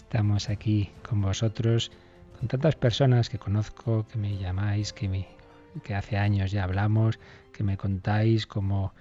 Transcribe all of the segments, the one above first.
Estamos aquí con vosotros, con tantas personas que conozco, que me llamáis, que, me, que hace años ya hablamos, que me contáis cómo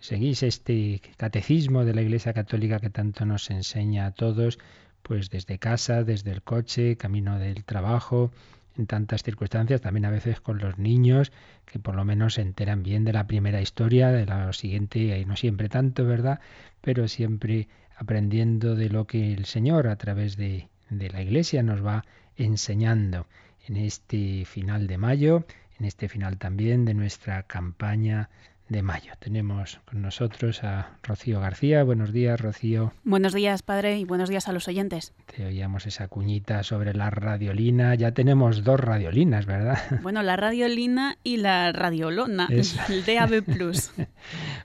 seguís este catecismo de la Iglesia Católica que tanto nos enseña a todos, pues desde casa, desde el coche, camino del trabajo, en tantas circunstancias, también a veces con los niños, que por lo menos se enteran bien de la primera historia, de la siguiente, y no siempre tanto, ¿verdad? Pero siempre aprendiendo de lo que el Señor a través de, de la Iglesia nos va enseñando en este final de mayo, en este final también de nuestra campaña de mayo. Tenemos con nosotros a Rocío García. Buenos días, Rocío. Buenos días, padre, y buenos días a los oyentes. Te oíamos esa cuñita sobre la radiolina. Ya tenemos dos radiolinas, ¿verdad? Bueno, la radiolina y la radiolona, el DAB+.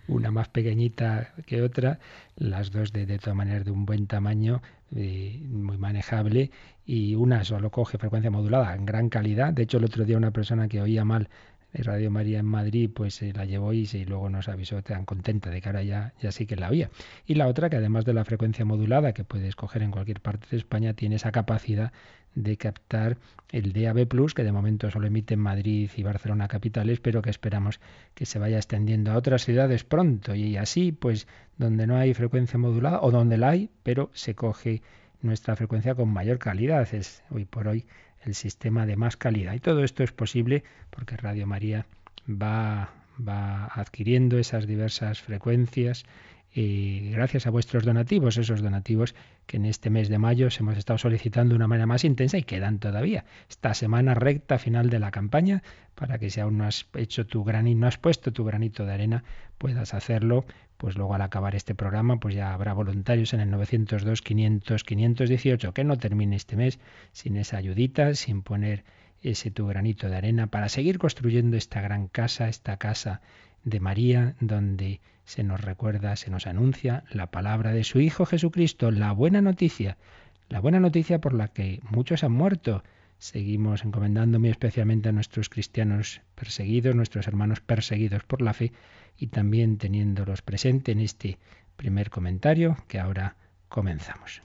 Una más pequeñita que otra, las dos de, de todas maneras de un buen tamaño, eh, muy manejable, y una solo coge frecuencia modulada en gran calidad. De hecho, el otro día una persona que oía mal Radio María en Madrid, pues se la llevó y, y, luego nos avisó tan contenta de que ahora ya, ya sí que la oía. Y la otra, que además de la frecuencia modulada que puedes coger en cualquier parte de España, tiene esa capacidad de captar el DAB Plus, que de momento solo emite en Madrid y Barcelona capitales, pero que esperamos que se vaya extendiendo a otras ciudades pronto. Y así, pues, donde no hay frecuencia modulada, o donde la hay, pero se coge nuestra frecuencia con mayor calidad. Es hoy por hoy el sistema de más calidad. Y todo esto es posible porque Radio María va, va adquiriendo esas diversas frecuencias y gracias a vuestros donativos, esos donativos que en este mes de mayo os hemos estado solicitando de una manera más intensa y quedan todavía. Esta semana recta final de la campaña, para que si aún no has hecho tu granito, no has puesto tu granito de arena, puedas hacerlo, pues luego al acabar este programa, pues ya habrá voluntarios en el 902 500 518 que no termine este mes sin esa ayudita, sin poner ese tu granito de arena para seguir construyendo esta gran casa, esta casa de María, donde se nos recuerda, se nos anuncia la palabra de su Hijo Jesucristo, la buena noticia, la buena noticia por la que muchos han muerto. Seguimos encomendándome especialmente a nuestros cristianos perseguidos, nuestros hermanos perseguidos por la fe y también teniéndolos presente en este primer comentario que ahora comenzamos.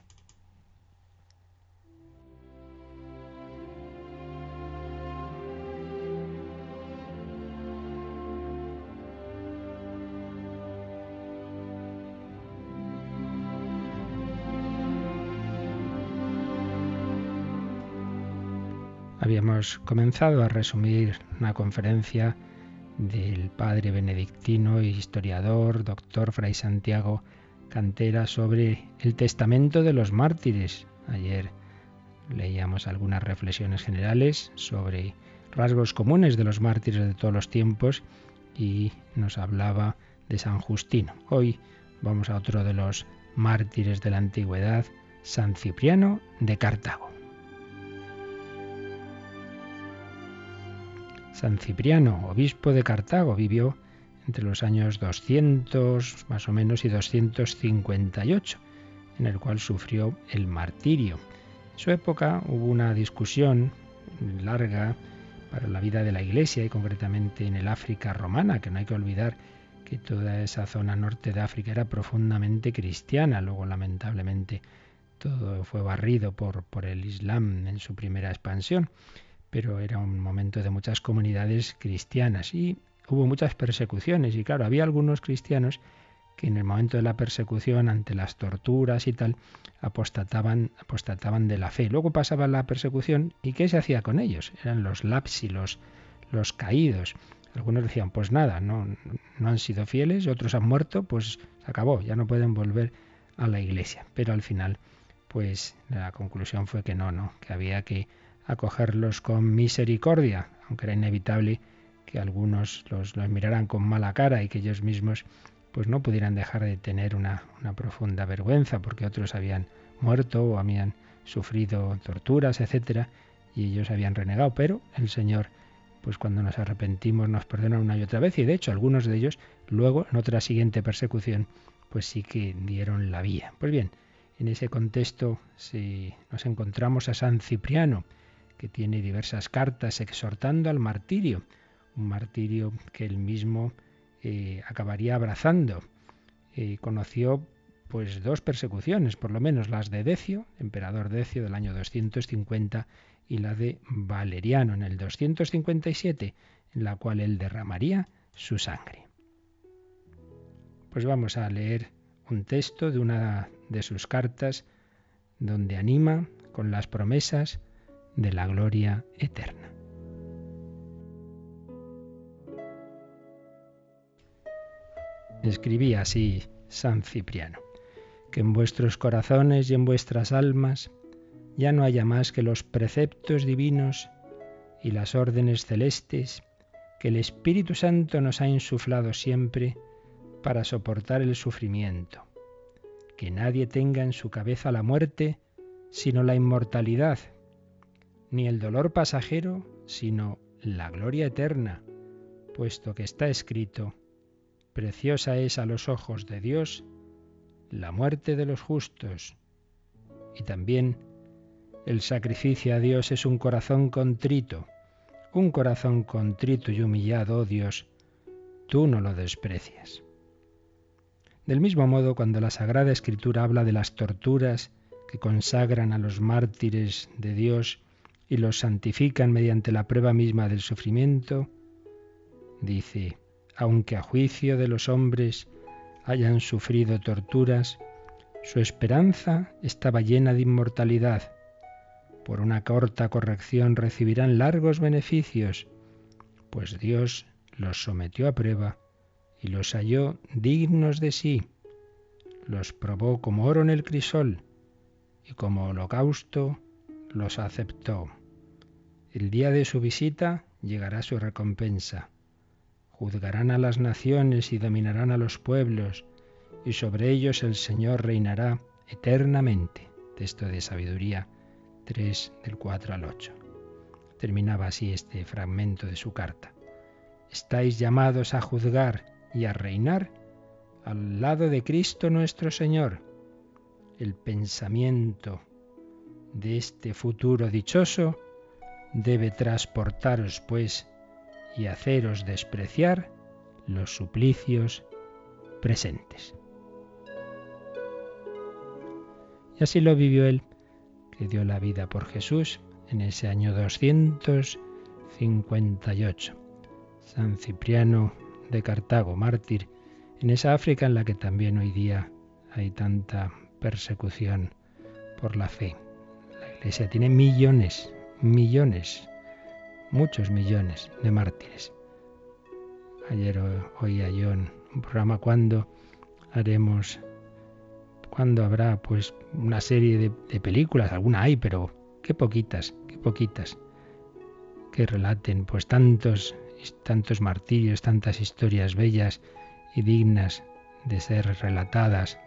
habíamos comenzado a resumir una conferencia del padre benedictino historiador, doctor Fray Santiago Cantera, sobre el testamento de los mártires. Ayer leíamos algunas reflexiones generales sobre rasgos comunes de los mártires de todos los tiempos y nos hablaba de San Justino. Hoy vamos a otro de los mártires de la antigüedad, San Cipriano de Cartago. San Cipriano, obispo de Cartago, vivió entre los años 200 más o menos y 258, en el cual sufrió el martirio. En su época hubo una discusión larga para la vida de la Iglesia y concretamente en el África romana, que no hay que olvidar que toda esa zona norte de África era profundamente cristiana. Luego, lamentablemente, todo fue barrido por, por el Islam en su primera expansión pero era un momento de muchas comunidades cristianas y hubo muchas persecuciones y claro, había algunos cristianos que en el momento de la persecución, ante las torturas y tal, apostataban, apostataban de la fe. Luego pasaba la persecución y ¿qué se hacía con ellos? Eran los lapsilos, los caídos. Algunos decían, pues nada, no, no han sido fieles, otros han muerto, pues se acabó, ya no pueden volver a la iglesia. Pero al final, pues la conclusión fue que no, no, que había que acogerlos con misericordia, aunque era inevitable que algunos los, miraran con mala cara y que ellos mismos pues no pudieran dejar de tener una, una profunda vergüenza porque otros habían muerto o habían sufrido torturas, etcétera, y ellos habían renegado, pero el Señor pues cuando nos arrepentimos nos perdona una y otra vez y de hecho algunos de ellos luego en otra siguiente persecución pues sí que dieron la vía. Pues bien, en ese contexto si nos encontramos a San Cipriano que tiene diversas cartas exhortando al martirio, un martirio que él mismo eh, acabaría abrazando. Eh, conoció pues dos persecuciones, por lo menos las de Decio, emperador Decio del año 250 y la de Valeriano en el 257, en la cual él derramaría su sangre. Pues vamos a leer un texto de una de sus cartas donde anima con las promesas de la gloria eterna. Escribía así San Cipriano, que en vuestros corazones y en vuestras almas ya no haya más que los preceptos divinos y las órdenes celestes que el Espíritu Santo nos ha insuflado siempre para soportar el sufrimiento. Que nadie tenga en su cabeza la muerte, sino la inmortalidad, ni el dolor pasajero, sino la gloria eterna, puesto que está escrito, preciosa es a los ojos de Dios la muerte de los justos, y también el sacrificio a Dios es un corazón contrito. Un corazón contrito y humillado, oh Dios, tú no lo desprecias. Del mismo modo, cuando la Sagrada Escritura habla de las torturas que consagran a los mártires de Dios y los santifican mediante la prueba misma del sufrimiento, dice, aunque a juicio de los hombres hayan sufrido torturas, su esperanza estaba llena de inmortalidad por una corta corrección recibirán largos beneficios, pues Dios los sometió a prueba y los halló dignos de sí. Los probó como oro en el crisol y como holocausto los aceptó. El día de su visita llegará su recompensa. Juzgarán a las naciones y dominarán a los pueblos, y sobre ellos el Señor reinará eternamente. Texto de sabiduría 3 del 4 al 8. Terminaba así este fragmento de su carta. Estáis llamados a juzgar y a reinar al lado de Cristo nuestro Señor. El pensamiento de este futuro dichoso debe transportaros, pues, y haceros despreciar los suplicios presentes. Y así lo vivió él que dio la vida por Jesús en ese año 258. San Cipriano de Cartago, mártir, en esa África en la que también hoy día hay tanta persecución por la fe. La Iglesia tiene millones, millones, muchos millones de mártires. Ayer oía yo un programa cuando haremos cuando habrá pues una serie de, películas, alguna hay, pero qué poquitas, qué poquitas, que relaten pues tantos, tantos martirios, tantas historias bellas y dignas de ser relatadas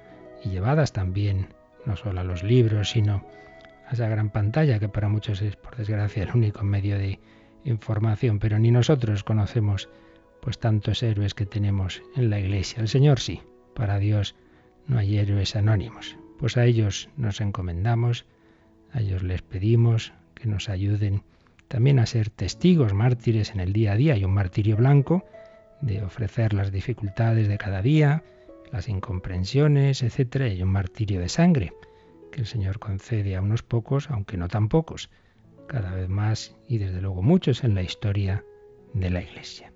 y llevadas también, no solo a los libros, sino esa gran pantalla que para muchos es, por desgracia, el único medio de información, pero ni nosotros conocemos pues tantos héroes que tenemos en la iglesia. El Señor sí, para Dios no hay héroes anónimos. Pues a ellos nos encomendamos, a ellos les pedimos que nos ayuden también a ser testigos, mártires en el día a día. Hay un martirio blanco de ofrecer las dificultades de cada día, las incomprensiones, etc. Y hay un martirio de sangre que el Señor concede a unos pocos, aunque no tan pocos, cada vez más y desde luego muchos en la historia de la Iglesia.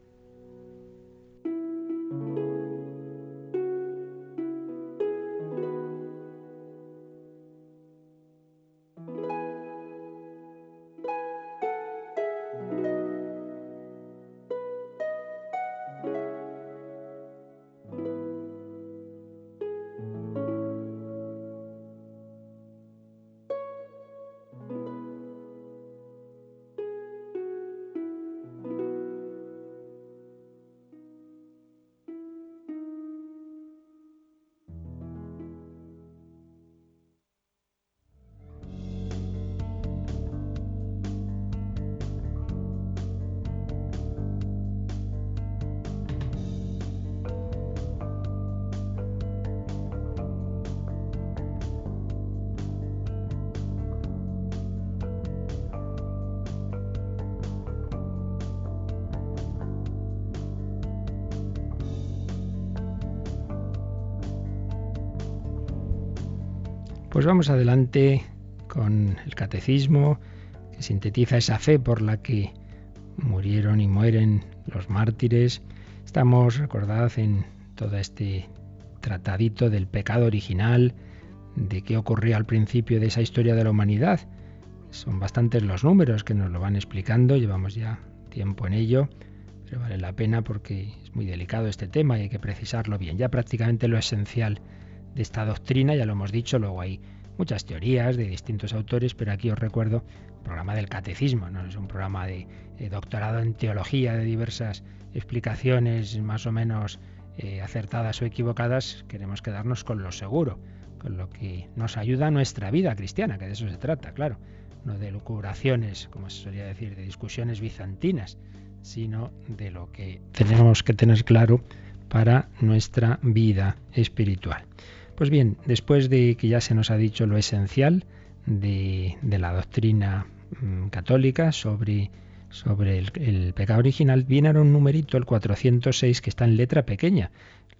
Pues vamos adelante con el catecismo que sintetiza esa fe por la que murieron y mueren los mártires. Estamos, recordad, en todo este tratadito del pecado original, de qué ocurrió al principio de esa historia de la humanidad. Son bastantes los números que nos lo van explicando, llevamos ya tiempo en ello, pero vale la pena porque es muy delicado este tema y hay que precisarlo bien. Ya prácticamente lo esencial de esta doctrina, ya lo hemos dicho, luego hay muchas teorías de distintos autores, pero aquí os recuerdo el programa del catecismo, no es un programa de, doctorado en teología de diversas explicaciones más o menos eh, acertadas o equivocadas, queremos quedarnos con lo seguro, con lo que nos ayuda a nuestra vida cristiana, que de eso se trata, claro, no de lucubraciones, como se solía decir, de discusiones bizantinas, sino de lo que tenemos que tener claro para nuestra vida espiritual. Pues bien, después de que ya se nos ha dicho lo esencial de, la doctrina mm, católica sobre, el, pecado original, viene ahora un numerito, el 406, que está en letra pequeña.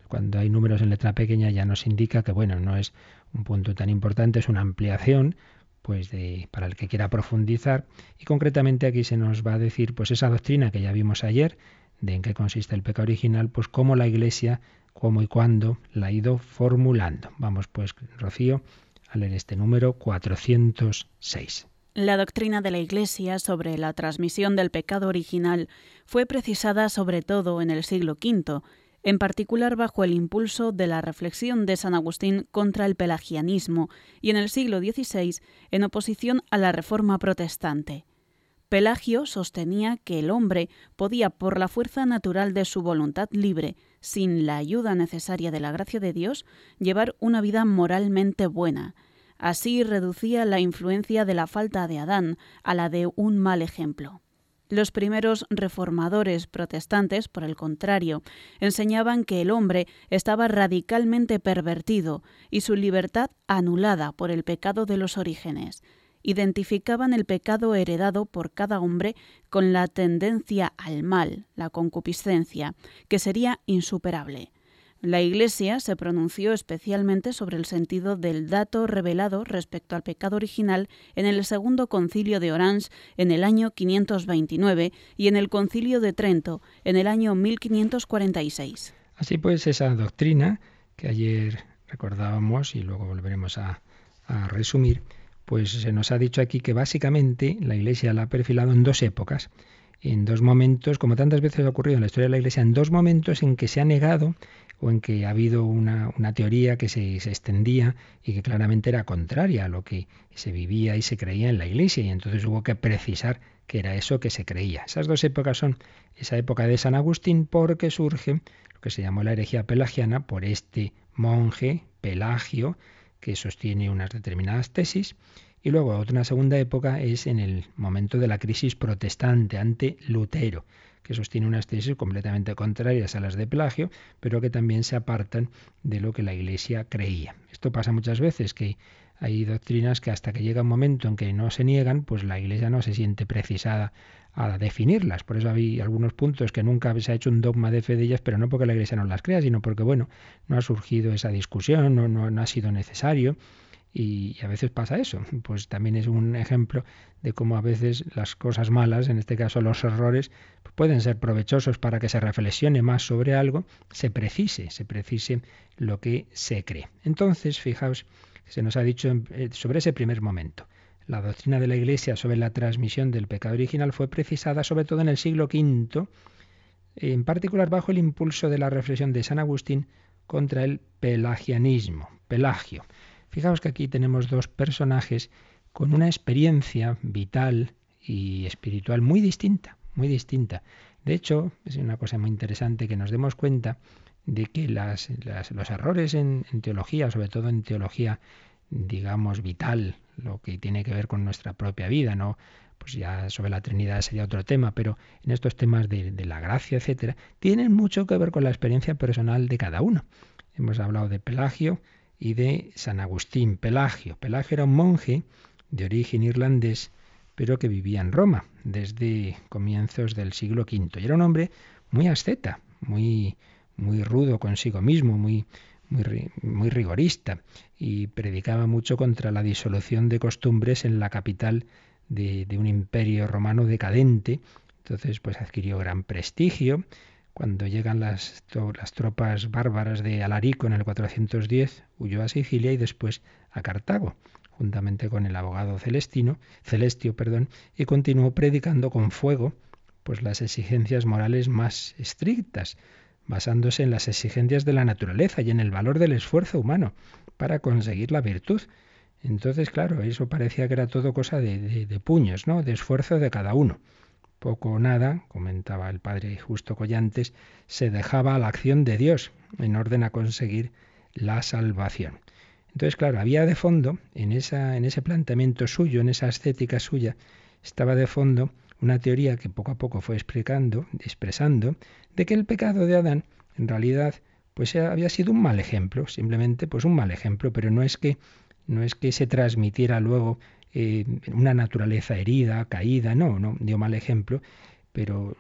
Cuando hay números en letra pequeña ya nos indica que, bueno, no es un punto tan importante, es una ampliación pues de, para el que quiera profundizar y concretamente aquí se nos va a decir pues esa doctrina que ya vimos ayer de en qué consiste el pecado original, pues cómo la Iglesia cómo y cuándo la ha ido formulando. Vamos pues, Rocío, a leer este número 406. La doctrina de la Iglesia sobre la transmisión del pecado original fue precisada sobre todo en el siglo V, en particular bajo el impulso de la reflexión de San Agustín contra el pelagianismo y en el siglo XVI en oposición a la Reforma protestante. Pelagio sostenía que el hombre podía, por la fuerza natural de su voluntad libre, sin la ayuda necesaria de la gracia de Dios, llevar una vida moralmente buena. Así reducía la influencia de la falta de Adán a la de un mal ejemplo. Los primeros reformadores protestantes, por el contrario, enseñaban que el hombre estaba radicalmente pervertido y su libertad anulada por el pecado de los orígenes identificaban el pecado heredado por cada hombre con la tendencia al mal, la concupiscencia, que sería insuperable. La Iglesia se pronunció especialmente sobre el sentido del dato revelado respecto al pecado original en el segundo concilio de Orange en el año 529 y en el concilio de Trento en el año 1546. Así pues, esa doctrina que ayer recordábamos y luego volveremos a, a resumir, pues se nos ha dicho aquí que básicamente la Iglesia la ha perfilado en dos épocas, en dos momentos, como tantas veces ha ocurrido en la historia de la Iglesia, en dos momentos en que se ha negado o en que ha habido una, teoría que se, se, extendía y que claramente era contraria a lo que se vivía y se creía en la Iglesia, y entonces hubo que precisar que era eso que se creía. Esas dos épocas son esa época de San Agustín porque surge lo que se llamó la herejía pelagiana por este monje Pelagio, que sostiene unas determinadas tesis, y luego otra segunda época es en el momento de la crisis protestante ante Lutero, que sostiene unas tesis completamente contrarias a las de Pelagio, pero que también se apartan de lo que la Iglesia creía. Esto pasa muchas veces, que hay doctrinas que hasta que llega un momento en que no se niegan, pues la Iglesia no se siente precisada a definirlas. Por eso hay algunos puntos que nunca se ha hecho un dogma de fe de ellas, pero no porque la Iglesia no las crea, sino porque, bueno, no ha surgido esa discusión, no, no, ha sido necesario. Y, a veces pasa eso. Pues también es un ejemplo de cómo a veces las cosas malas, en este caso los errores, pueden ser provechosos para que se reflexione más sobre algo, se precise, se precise lo que se cree. Entonces, fijaos, se nos ha dicho eh, sobre ese primer momento. La doctrina de la Iglesia sobre la transmisión del pecado original fue precisada sobre todo en el siglo V, en particular bajo el impulso de la reflexión de San Agustín contra el pelagianismo, Pelagio. Fijaos que aquí tenemos dos personajes con una experiencia vital y espiritual muy distinta, muy distinta. De hecho, es una cosa muy interesante que nos demos cuenta de que los errores en teología, sobre todo en teología, digamos, vital, lo que tiene que ver con nuestra propia vida, ¿no? Pues ya sobre la Trinidad sería otro tema, pero en estos temas de, la gracia, etcétera, tienen mucho que ver con la experiencia personal de cada uno. Hemos hablado de Pelagio y de San Agustín. Pelagio. Pelagio era un monje de origen irlandés, pero que vivía en Roma desde comienzos del siglo V. Y era un hombre muy asceta, muy, muy rudo consigo mismo, muy, muy, muy rigorista y predicaba mucho contra la disolución de costumbres en la capital de, un imperio romano decadente. Entonces, pues adquirió gran prestigio. Cuando llegan las, las, tropas bárbaras de Alarico en el 410, huyó a Sicilia y después a Cartago, juntamente con el abogado Celestino, Celestio, perdón, y continuó predicando con fuego pues las exigencias morales más estrictas, basándose en las exigencias de la naturaleza y en el valor del esfuerzo humano para conseguir la virtud. Entonces, claro, eso parecía que era todo cosa de, de, puños, ¿no? De esfuerzo de cada uno. Poco o nada, comentaba el padre Justo Collantes, se dejaba a la acción de Dios en orden a conseguir la salvación. Entonces, claro, había de fondo, en, esa, en ese planteamiento suyo, en esa estética suya, estaba de fondo una teoría que poco a poco fue explicando, expresando, de que el pecado de Adán, en realidad, pues había sido un mal ejemplo, simplemente pues un mal ejemplo, pero no es que no es que se transmitiera luego eh, una naturaleza herida, caída, no, no dio mal ejemplo, pero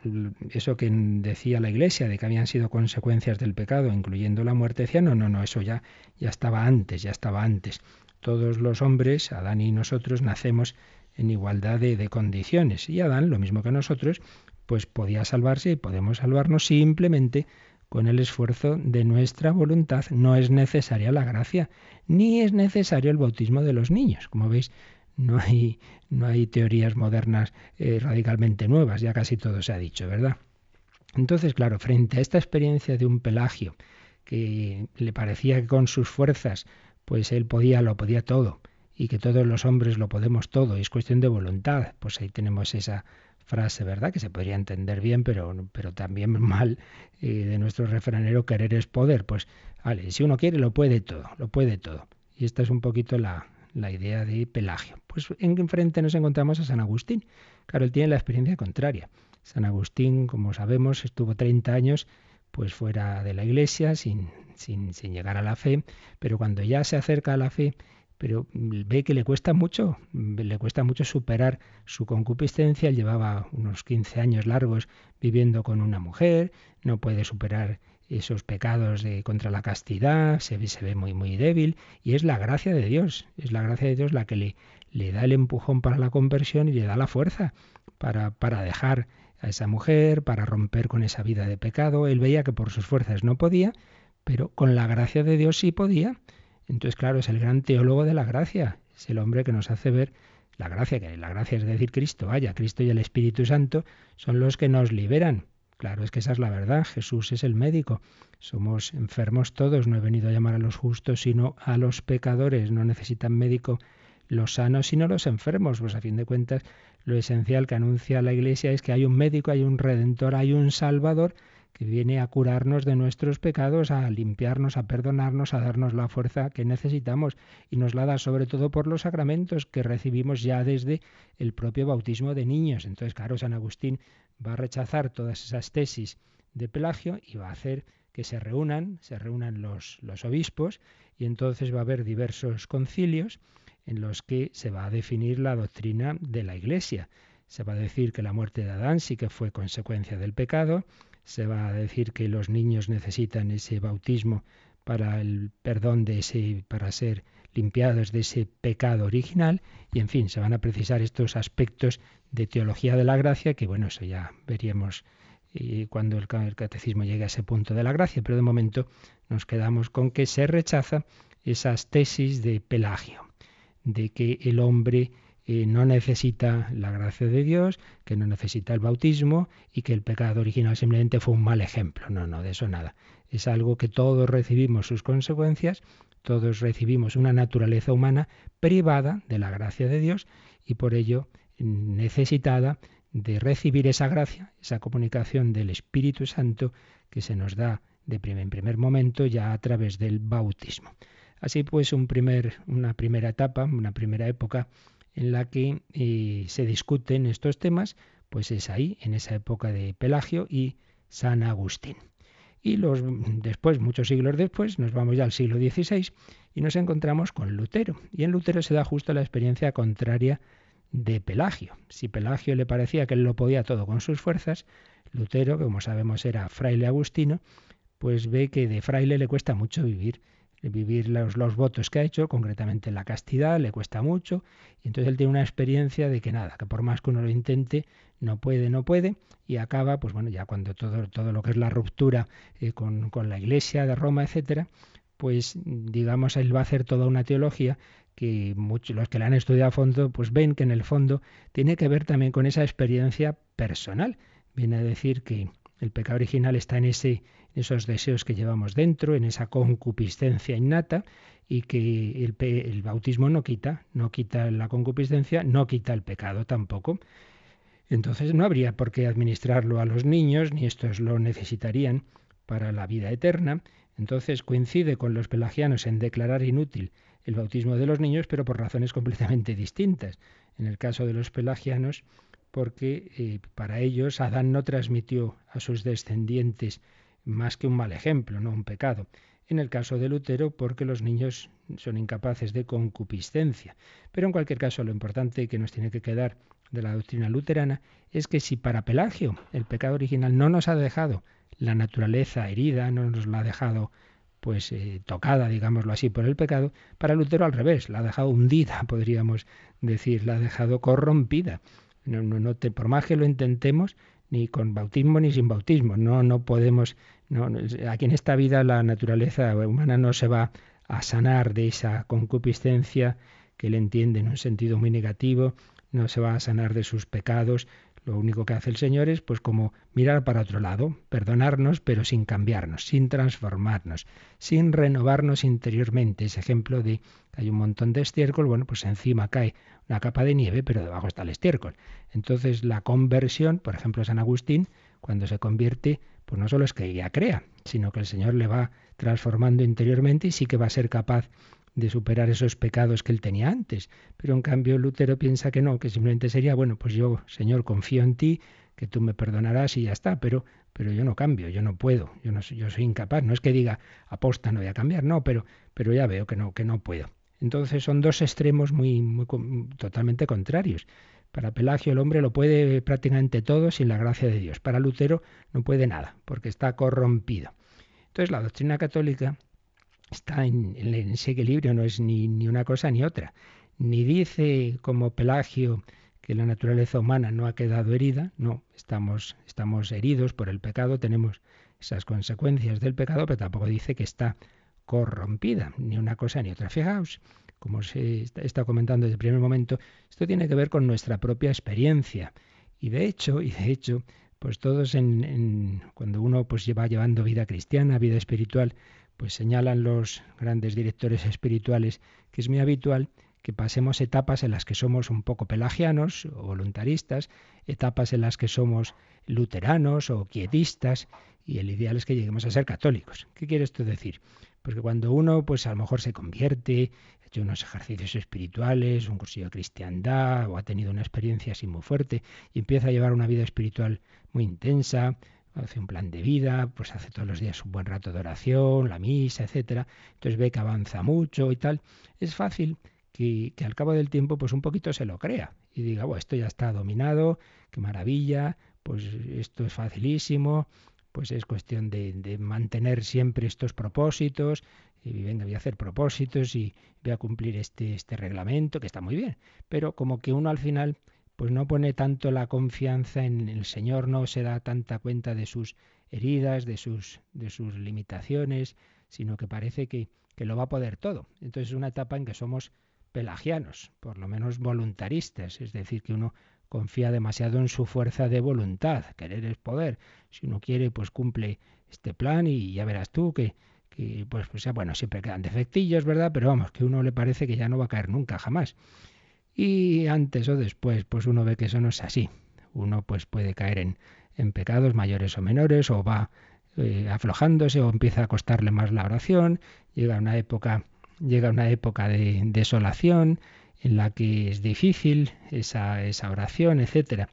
eso que decía la Iglesia de que habían sido consecuencias del pecado, incluyendo la muerte, decía, no, no, no, eso ya, ya estaba antes, ya estaba antes. Todos los hombres, Adán y nosotros, nacemos en igualdad de, condiciones. Y Adán, lo mismo que nosotros, pues podía salvarse y podemos salvarnos simplemente con el esfuerzo de nuestra voluntad. No es necesaria la gracia, ni es necesario el bautismo de los niños. Como veis, no hay, no hay teorías modernas eh, radicalmente nuevas, ya casi todo se ha dicho, ¿verdad? Entonces, claro, frente a esta experiencia de un Pelagio, que le parecía que con sus fuerzas, pues él podía, lo podía todo, y que todos los hombres lo podemos todo, y es cuestión de voluntad. Pues ahí tenemos esa frase, ¿verdad? Que se podría entender bien, pero, pero también mal eh, de nuestro refranero, querer es poder. Pues, vale, si uno quiere, lo puede todo, lo puede todo. Y esta es un poquito la, la idea de Pelagio. Pues en frente nos encontramos a San Agustín. Claro, él tiene la experiencia contraria. San Agustín, como sabemos, estuvo 30 años pues fuera de la iglesia, sin, sin, sin llegar a la fe, pero cuando ya se acerca a la fe, pero ve que le cuesta mucho, le cuesta mucho superar su concupiscencia. Llevaba unos 15 años largos viviendo con una mujer, no puede superar esos pecados de contra la castidad, se se ve muy muy débil y es la gracia de Dios, es la gracia de Dios la que le, le da el empujón para la conversión y le da la fuerza para, para dejar a esa mujer, para romper con esa vida de pecado. Él veía que por sus fuerzas no podía, pero con la gracia de Dios sí podía. Entonces, claro, es el gran teólogo de la gracia, es el hombre que nos hace ver la gracia, que la gracia es decir Cristo, vaya, Cristo y el Espíritu Santo son los que nos liberan. Claro, es que esa es la verdad, Jesús es el médico. Somos enfermos todos, no he venido a llamar a los justos, sino a los pecadores. No necesitan médico los sanos, sino los enfermos. Pues a fin de cuentas, lo esencial que anuncia la Iglesia es que hay un médico, hay un redentor, hay un salvador que viene a curarnos de nuestros pecados, a limpiarnos, a perdonarnos, a darnos la fuerza que necesitamos y nos la da sobre todo por los sacramentos que recibimos ya desde el propio bautismo de niños. Entonces, claro, San Agustín va a rechazar todas esas tesis de Pelagio y va a hacer que se reúnan, se reúnan los, los obispos y entonces va a haber diversos concilios en los que se va a definir la doctrina de la Iglesia. Se va a decir que la muerte de Adán sí que fue consecuencia del pecado, se va a decir que los niños necesitan ese bautismo para el perdón de ese, para ser limpiados de ese pecado original, y en fin, se van a precisar estos aspectos de teología de la gracia, que bueno, eso ya veríamos eh, cuando el catecismo llegue a ese punto de la gracia, pero de momento nos quedamos con que se rechaza esas tesis de Pelagio, de que el hombre no necesita la gracia de Dios, que no necesita el bautismo y que el pecado original simplemente fue un mal ejemplo. No, no, de eso nada. Es algo que todos recibimos sus consecuencias, todos recibimos una naturaleza humana privada de la gracia de Dios y por ello necesitada de recibir esa gracia, esa comunicación del Espíritu Santo que se nos da de primer, en primer momento ya a través del bautismo. Así pues, un primer, una primera etapa, una primera época en la que eh, se discuten estos temas, pues es ahí, en esa época de Pelagio y San Agustín. Y los, después, muchos siglos después, nos vamos ya al siglo XVI y nos encontramos con Lutero. Y en Lutero se da justo la experiencia contraria de Pelagio. Si Pelagio le parecía que él lo podía todo con sus fuerzas, Lutero, como sabemos era fraile agustino, pues ve que de fraile le cuesta mucho vivir vivir los, los, votos que ha hecho, concretamente la castidad, le cuesta mucho, y entonces él tiene una experiencia de que nada, que por más que uno lo intente, no puede, no puede, y acaba, pues bueno, ya cuando todo, todo lo que es la ruptura eh, con, con la iglesia de Roma, etcétera, pues digamos, él va a hacer toda una teología que muchos los que la han estudiado a fondo pues ven que en el fondo tiene que ver también con esa experiencia personal. Viene a decir que el pecado original está en ese esos deseos que llevamos dentro, en esa concupiscencia innata y que el, bautismo no quita, no quita la concupiscencia, no quita el pecado tampoco. Entonces no habría por qué administrarlo a los niños, ni estos lo necesitarían para la vida eterna. Entonces coincide con los pelagianos en declarar inútil el bautismo de los niños, pero por razones completamente distintas. En el caso de los pelagianos, porque eh, para ellos Adán no transmitió a sus descendientes más que un mal ejemplo, no un pecado. En el caso de Lutero, porque los niños son incapaces de concupiscencia. Pero en cualquier caso, lo importante que nos tiene que quedar de la doctrina luterana es que si para Pelagio el pecado original no nos ha dejado la naturaleza herida, no nos la ha dejado pues eh, tocada, digámoslo así, por el pecado, para Lutero al revés, la ha dejado hundida, podríamos decir, la ha dejado corrompida. No, no, te, por más que lo intentemos, ni con bautismo ni sin bautismo, no, no podemos, no, aquí en esta vida la naturaleza humana no se va a sanar de esa concupiscencia que él entiende en un sentido muy negativo, no se va a sanar de sus pecados, lo único que hace el Señor es pues como mirar para otro lado, perdonarnos, pero sin cambiarnos, sin transformarnos, sin renovarnos interiormente. Ese ejemplo de que hay un montón de estiércol, bueno, pues encima cae una capa de nieve, pero debajo está el estiércol. Entonces la conversión, por ejemplo, San Agustín, cuando se convierte, pues no solo es que ella crea, sino que el Señor le va transformando interiormente y sí que va a ser capaz de superar esos pecados que él tenía antes. Pero en cambio Lutero piensa que no, que simplemente sería, bueno, pues yo, Señor, confío en ti, que tú me perdonarás y ya está, pero, pero yo no cambio, yo no puedo, yo, no, yo soy incapaz. No es que diga, aposta, no voy a cambiar, no, pero, pero ya veo que no, que no puedo. Entonces son dos extremos muy, muy totalmente contrarios. Para Pelagio el hombre lo puede prácticamente todo sin la gracia de Dios. Para Lutero no puede nada, porque está corrompido. Entonces la doctrina católica está en, ese equilibrio, no es ni, ni una cosa ni otra. Ni dice como Pelagio que la naturaleza humana no ha quedado herida, no, estamos, heridos por el pecado, tenemos esas consecuencias del pecado, pero tampoco dice que está corrompida, ni una cosa ni otra. Fijaos, como se está comentando desde el primer momento, esto tiene que ver con nuestra propia experiencia. Y de hecho, y de hecho, pues todos en, cuando uno pues lleva llevando vida cristiana, vida espiritual, pues señalan los grandes directores espirituales que es muy habitual que pasemos etapas en las que somos un poco pelagianos o voluntaristas, etapas en las que somos luteranos o quietistas, y el ideal es que lleguemos a ser católicos. ¿Qué quiere esto decir? Porque cuando uno, pues a lo mejor se convierte, ha hecho unos ejercicios espirituales, un cursillo de cristiandad, o ha tenido una experiencia así muy fuerte, y empieza a llevar una vida espiritual muy intensa, hace un plan de vida, pues hace todos los días un buen rato de oración, la misa, etcétera, entonces ve que avanza mucho y tal, es fácil que, al cabo del tiempo pues un poquito se lo crea y diga, bueno, esto ya está dominado, qué maravilla, pues esto es facilísimo, pues es cuestión de, de mantener siempre estos propósitos, y venga, voy a hacer propósitos y voy a cumplir este, este reglamento, que está muy bien, pero como que uno al final pues no pone tanto la confianza en el Señor, no se da tanta cuenta de sus heridas, de sus, de sus limitaciones, sino que parece que, que lo va a poder todo. Entonces es una etapa en que somos pelagianos, por lo menos voluntaristas, es decir, que uno confía demasiado en su fuerza de voluntad, querer es poder. Si uno quiere, pues cumple este plan y ya verás tú que, que pues, pues bueno, siempre quedan defectillos, ¿verdad? Pero vamos, que uno le parece que ya no va a caer nunca, jamás. Y antes o después, pues uno ve que eso no es así. Uno pues puede caer en, en pecados mayores o menores, o va eh, aflojándose, o empieza a costarle más la oración, llega una época, llega una época de desolación en la que es difícil esa, esa oración, etcétera.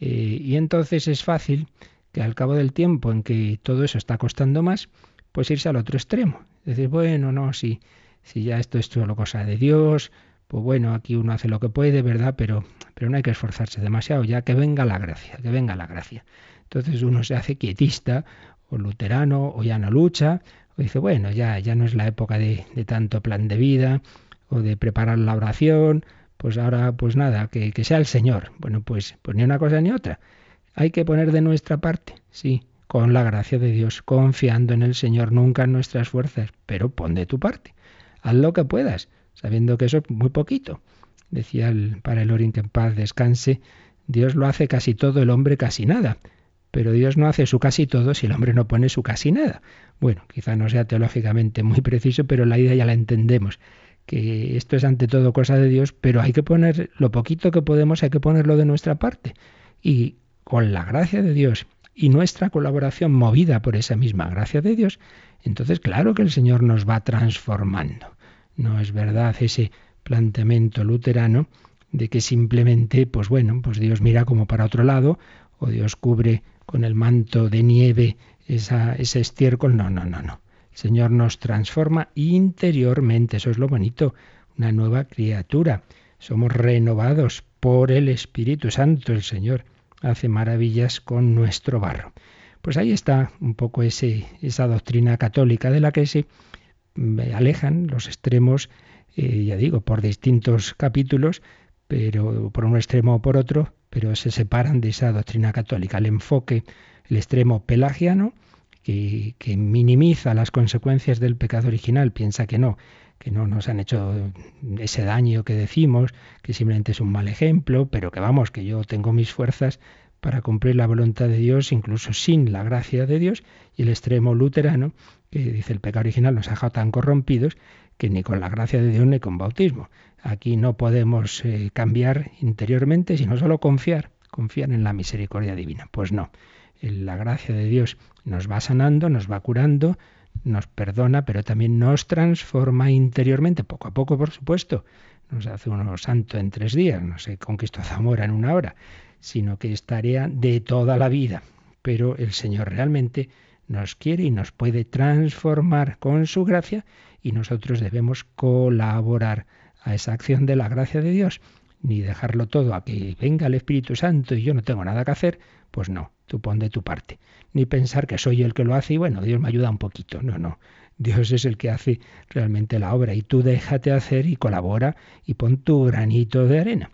Eh, y entonces es fácil que al cabo del tiempo en que todo eso está costando más, pues irse al otro extremo. Decir, bueno, no, si, si ya esto es solo cosa de Dios, pues bueno, aquí uno hace lo que puede, ¿verdad? Pero, pero no hay que esforzarse demasiado, ya que venga la gracia, que venga la gracia. Entonces uno se hace quietista o luterano o ya no lucha, o dice, bueno, ya, ya no es la época de, de tanto plan de vida o de preparar la oración, pues ahora, pues nada, que, que sea el Señor. Bueno, pues, pues ni una cosa ni otra. Hay que poner de nuestra parte, sí, con la gracia de Dios, confiando en el Señor, nunca en nuestras fuerzas, pero pon de tu parte. Haz lo que puedas, sabiendo que eso es muy poquito. Decía el para el Orin que en paz descanse, Dios lo hace casi todo, el hombre casi nada. Pero Dios no hace su casi todo si el hombre no pone su casi nada. Bueno, quizá no sea teológicamente muy preciso, pero la idea ya la entendemos que esto es ante todo cosa de Dios, pero hay que poner lo poquito que podemos, hay que ponerlo de nuestra parte. Y con la gracia de Dios y nuestra colaboración movida por esa misma gracia de Dios, entonces claro que el Señor nos va transformando. No es verdad ese planteamiento luterano de que simplemente, pues bueno, pues Dios mira como para otro lado, o Dios cubre con el manto de nieve esa, ese estiércol. No, no, no, no. El Señor nos transforma interiormente, eso es lo bonito, una nueva criatura. Somos renovados por el Espíritu Santo, el Señor hace maravillas con nuestro barro. Pues ahí está un poco ese, esa doctrina católica de la que se alejan los extremos, eh, ya digo, por distintos capítulos, pero por un extremo o por otro, pero se separan de esa doctrina católica. El enfoque, el extremo pelagiano, que, minimiza las consecuencias del pecado original, piensa que no, que no nos han hecho ese daño que decimos, que simplemente es un mal ejemplo, pero que vamos, que yo tengo mis fuerzas para cumplir la voluntad de Dios, incluso sin la gracia de Dios, y el extremo luterano, que dice el pecado original nos ha dejado tan corrompidos que ni con la gracia de Dios ni con bautismo. Aquí no podemos eh, cambiar interiormente, sino solo confiar, confiar en la misericordia divina. Pues no, la gracia de Dios nos va sanando, nos va curando, nos perdona, pero también nos transforma interiormente, poco a poco, por supuesto. Nos hace uno santo en tres días, no se conquistó Zamora en una hora, sino que es tarea de toda la vida. Pero el Señor realmente nos quiere y nos puede transformar con su gracia y nosotros debemos colaborar a esa acción de la gracia de Dios, ni dejarlo todo a que venga el Espíritu Santo y yo no tengo nada que hacer, pues no, tú pon de tu parte. Ni pensar que soy el que lo hace y bueno, Dios me ayuda un poquito. No, no. Dios es el que hace realmente la obra y tú déjate hacer y colabora y pon tu granito de arena.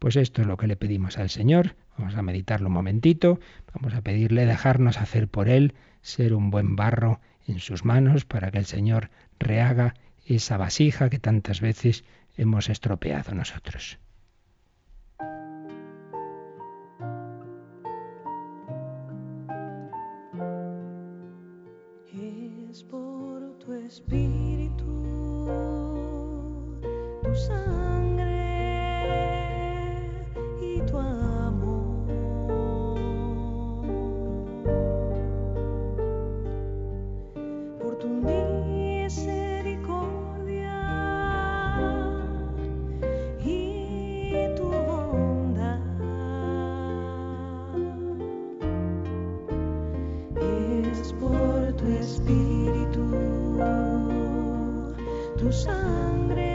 Pues esto es lo que le pedimos al Señor. Vamos a meditarlo un momentito. Vamos a pedirle dejarnos hacer por Él, ser un buen barro en sus manos para que el Señor rehaga esa vasija que tantas veces hemos estropeado nosotros. Espíritu tu sangre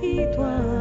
y tu amor.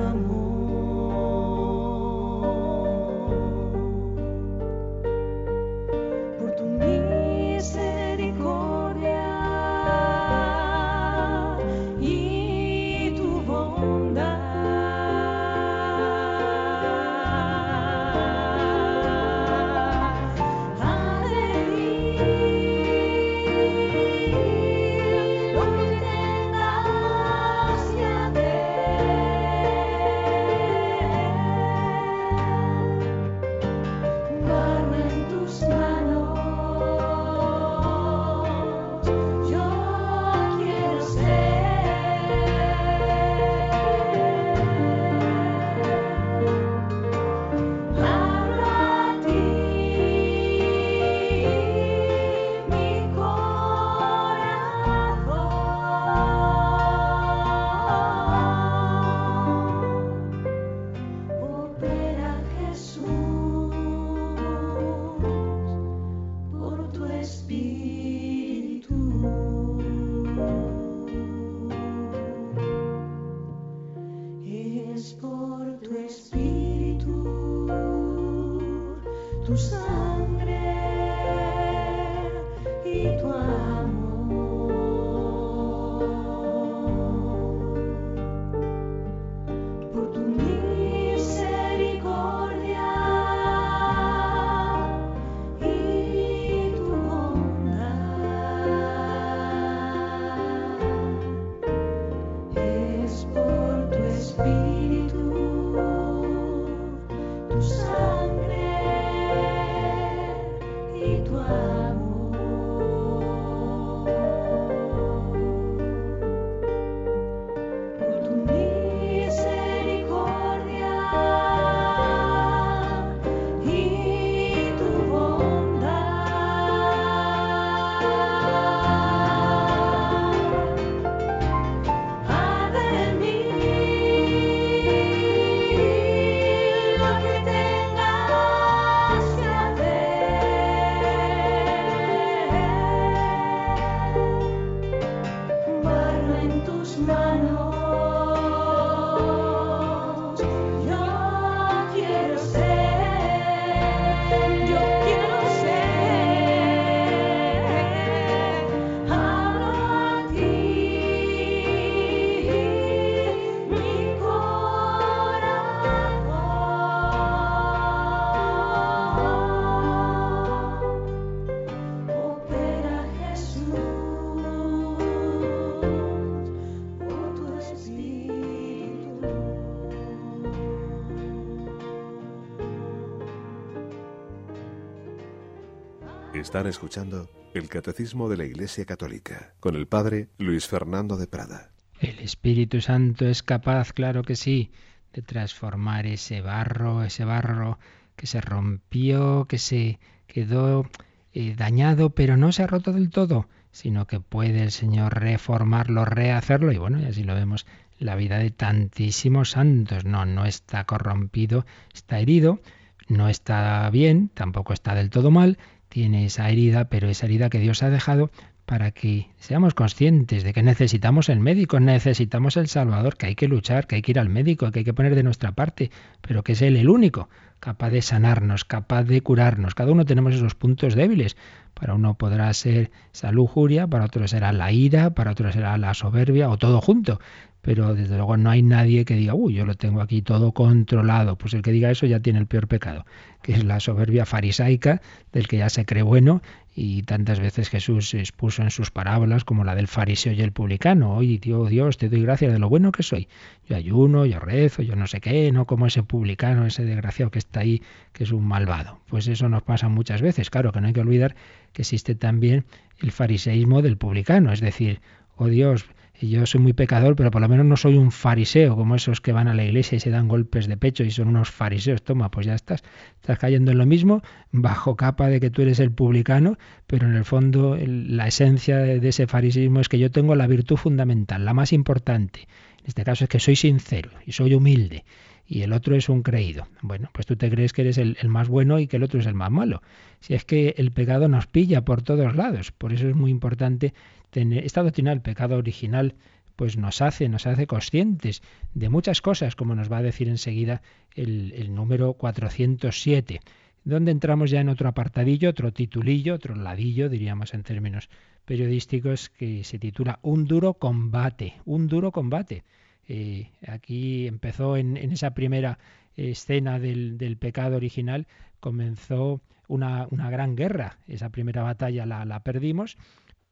Están escuchando el Catecismo de la Iglesia Católica con el Padre Luis Fernando de Prada. El Espíritu Santo es capaz, claro que sí, de transformar ese barro, ese barro que se rompió, que se quedó eh, dañado, pero no se ha roto del todo, sino que puede el Señor reformarlo, rehacerlo, y bueno, y así lo vemos la vida de tantísimos santos. No, no está corrompido, está herido, no está bien, tampoco está del todo mal, tiene esa herida, pero esa herida que Dios ha dejado para que seamos conscientes de que necesitamos el médico, necesitamos el Salvador, que hay que luchar, que hay que ir al médico, que hay que poner de nuestra parte, pero que es Él el único capaz de sanarnos, capaz de curarnos. Cada uno tenemos esos puntos débiles. Para uno podrá ser esa lujuria, para otro será la ira, para otro será la soberbia o todo junto pero desde luego no hay nadie que diga, uy, yo lo tengo aquí todo controlado. Pues el que diga eso ya tiene el peor pecado, que es la soberbia farisaica del que ya se cree bueno y tantas veces Jesús expuso en sus parábolas como la del fariseo y el publicano. Oye, Dios, Dios, te doy gracias de lo bueno que soy. Yo ayuno, yo rezo, yo no sé qué, no como ese publicano, ese desgraciado que está ahí, que es un malvado. Pues eso nos pasa muchas veces. Claro que no hay que olvidar que existe también el fariseísmo del publicano, es decir, oh Dios, y yo soy muy pecador, pero por lo menos no soy un fariseo, como esos que van a la iglesia y se dan golpes de pecho y son unos fariseos. Toma, pues ya estás, estás cayendo en lo mismo, bajo capa de que tú eres el publicano, pero en el fondo la esencia de ese fariseísmo es que yo tengo la virtud fundamental, la más importante. En este caso es que soy sincero y soy humilde y el otro es un creído. Bueno, pues tú te crees que eres el, el, más bueno y que el otro es el más malo. Si es que el pecado nos pilla por todos lados, por eso es muy importante esta doctrina del pecado original pues nos hace, nos hace conscientes de muchas cosas, como nos va a decir enseguida el, el número 407, donde entramos ya en otro apartadillo, otro titulillo, otro ladillo, diríamos en términos periodísticos, que se titula Un duro combate, un duro combate. Eh, aquí empezó en, esa primera escena del, del pecado original, comenzó una, una, gran guerra. Esa primera batalla la, la perdimos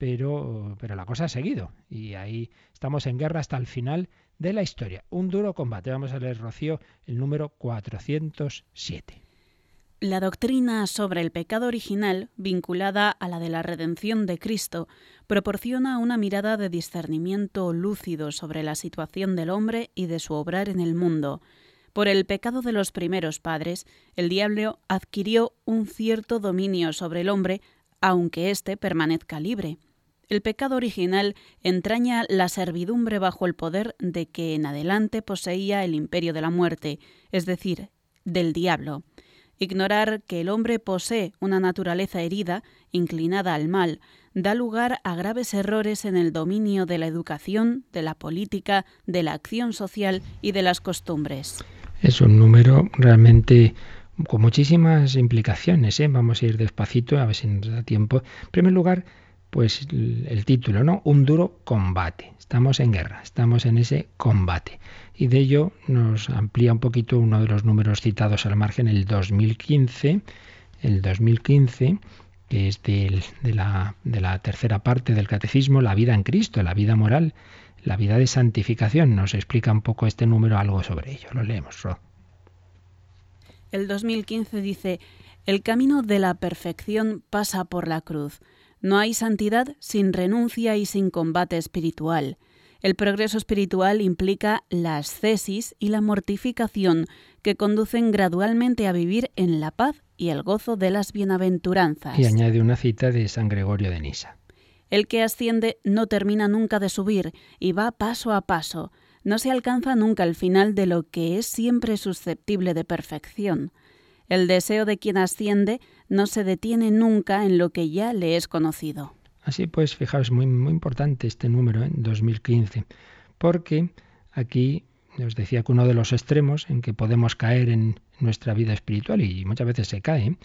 pero, pero la cosa ha seguido y ahí estamos en guerra hasta el final de la historia. Un duro combate. Vamos a leer, Rocío, el número 407. La doctrina sobre el pecado original, vinculada a la de la redención de Cristo, proporciona una mirada de discernimiento lúcido sobre la situación del hombre y de su obrar en el mundo. Por el pecado de los primeros padres, el diablo adquirió un cierto dominio sobre el hombre, aunque éste permanezca libre. El pecado original entraña la servidumbre bajo el poder de que en adelante poseía el imperio de la muerte, es decir, del diablo. Ignorar que el hombre posee una naturaleza herida, inclinada al mal, da lugar a graves errores en el dominio de la educación, de la política, de la acción social y de las costumbres. Es un número realmente con muchísimas implicaciones. ¿eh? Vamos a ir despacito, a ver si nos da tiempo. En primer lugar, pues el título, ¿no? Un duro combate. Estamos en guerra, estamos en ese combate. Y de ello nos amplía un poquito uno de los números citados al margen, el 2015, el 2015, que es de, la, de la tercera parte del catecismo, la vida en Cristo, la vida moral, la vida de santificación. Nos explica un poco este número algo sobre ello. Lo leemos, Ro. El 2015 dice, el camino de la perfección pasa por la cruz no hay santidad sin renuncia y sin combate espiritual. El progreso espiritual implica la ascesis y la mortificación que conducen gradualmente a vivir en la paz y el gozo de las bienaventuranzas. Y añade una cita de San Gregorio de Nisa. El que asciende no termina nunca de subir y va paso a paso. No se alcanza nunca el final de lo que es siempre susceptible de perfección. El deseo de quien asciende no se detiene nunca en lo que ya le es conocido. Así pues, fijaos, muy, muy importante este número en 2015, porque aquí os decía que uno de los extremos en que podemos caer en nuestra vida espiritual, y muchas veces se cae,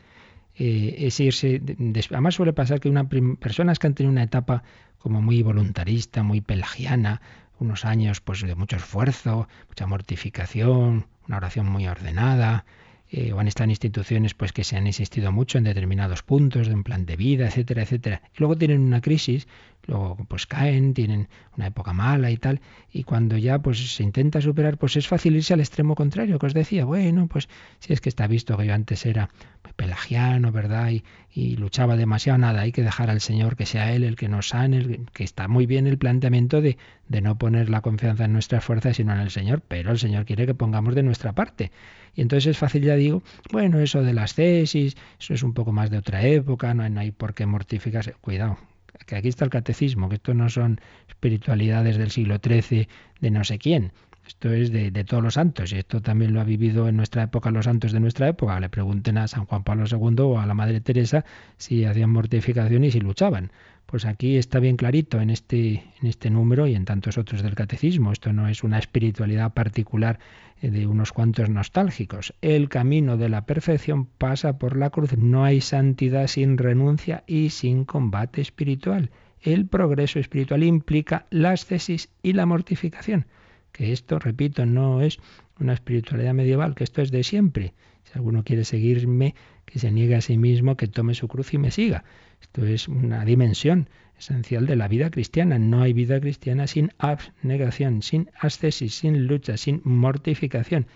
eh, es irse. Además suele pasar que una personas que han tenido una etapa como muy voluntarista, muy pelagiana, unos años pues de mucho esfuerzo, mucha mortificación, una oración muy ordenada, eh, o han estado en instituciones pues que se han insistido mucho en determinados puntos de un plan de vida, etcétera, etcétera. Y luego tienen una crisis, luego pues caen, tienen una época mala y tal, y cuando ya pues se intenta superar, pues es fácil irse al extremo contrario, que os decía, bueno, pues si es que está visto que yo antes era pelagiano, ¿verdad? Y, y luchaba demasiado, nada, hay que dejar al Señor que sea Él el que nos sane, que está muy bien el planteamiento de, de no poner la confianza en nuestras fuerzas, sino en el Señor, pero el Señor quiere que pongamos de nuestra parte. Y entonces es fácil, ya digo, bueno, eso de las tesis, eso es un poco más de otra época, no hay, no hay por qué mortificarse. Cuidado, que aquí está el catecismo, que esto no son espiritualidades del siglo XIII de no sé quién. Esto es de, de, todos los santos y esto también lo ha vivido en nuestra época los santos de nuestra época. Le pregunten a San Juan Pablo II o a la Madre Teresa si hacían mortificación y si luchaban. Pues aquí está bien clarito en este, en este número y en tantos otros del catecismo. Esto no es una espiritualidad particular de unos cuantos nostálgicos. El camino de la perfección pasa por la cruz. No hay santidad sin renuncia y sin combate espiritual. El progreso espiritual implica la ascesis y la mortificación. Que esto, repito, no es una espiritualidad medieval, que esto es de siempre. Si alguno quiere seguirme, que se niegue a sí mismo, que tome su cruz y me siga. Esto es una dimensión esencial de la vida cristiana. No hay vida cristiana sin abnegación, sin ascesis, sin lucha, sin mortificación.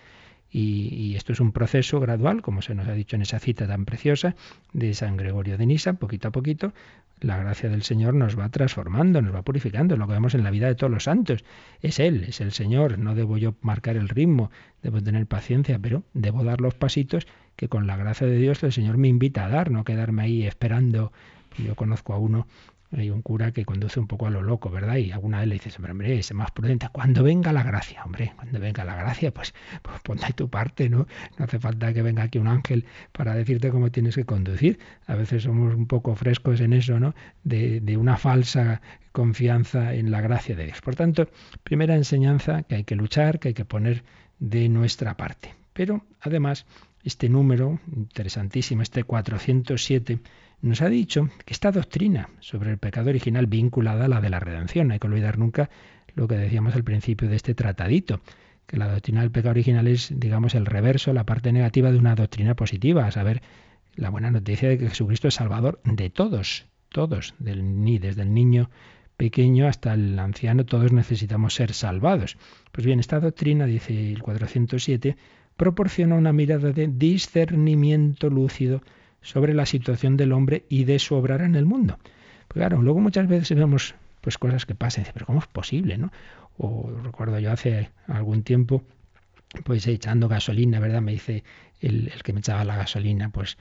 Y, y, esto es un proceso gradual, como se nos ha dicho en esa cita tan preciosa de San Gregorio de Nisa, poquito a poquito, la gracia del Señor nos va transformando, nos va purificando, lo que vemos en la vida de todos los santos. Es Él, es el Señor, no debo yo marcar el ritmo, debo tener paciencia, pero debo dar los pasitos que con la gracia de Dios el Señor me invita a dar, no quedarme ahí esperando. Yo conozco a uno hay un cura que conduce un poco a lo loco, ¿verdad? Y alguna vez le dices, hombre, hombre, es más prudente. Cuando venga la gracia, hombre, cuando venga la gracia, pues, pues ponte tu parte, ¿no? No hace falta que venga aquí un ángel para decirte cómo tienes que conducir. A veces somos un poco frescos en eso, ¿no? De, de una falsa confianza en la gracia de Dios. Por tanto, primera enseñanza, que hay que luchar, que hay que poner de nuestra parte. Pero, además, este número, interesantísimo, este 407, nos ha dicho que esta doctrina sobre el pecado original vinculada a la de la redención, no hay que olvidar nunca lo que decíamos al principio de este tratadito, que la doctrina del pecado original es, digamos, el reverso, la parte negativa de una doctrina positiva, a saber, la buena noticia de que Jesucristo es Salvador de todos, todos, del, ni desde el niño pequeño hasta el anciano, todos necesitamos ser salvados. Pues bien, esta doctrina, dice el 407, proporciona una mirada de discernimiento lúcido sobre la situación del hombre y de su obrar en el mundo. Pues claro, luego muchas veces vemos pues cosas que pasan, pero ¿cómo es posible, no? O recuerdo yo hace algún tiempo, pues echando gasolina, ¿verdad? Me dice el que me echaba la gasolina, pues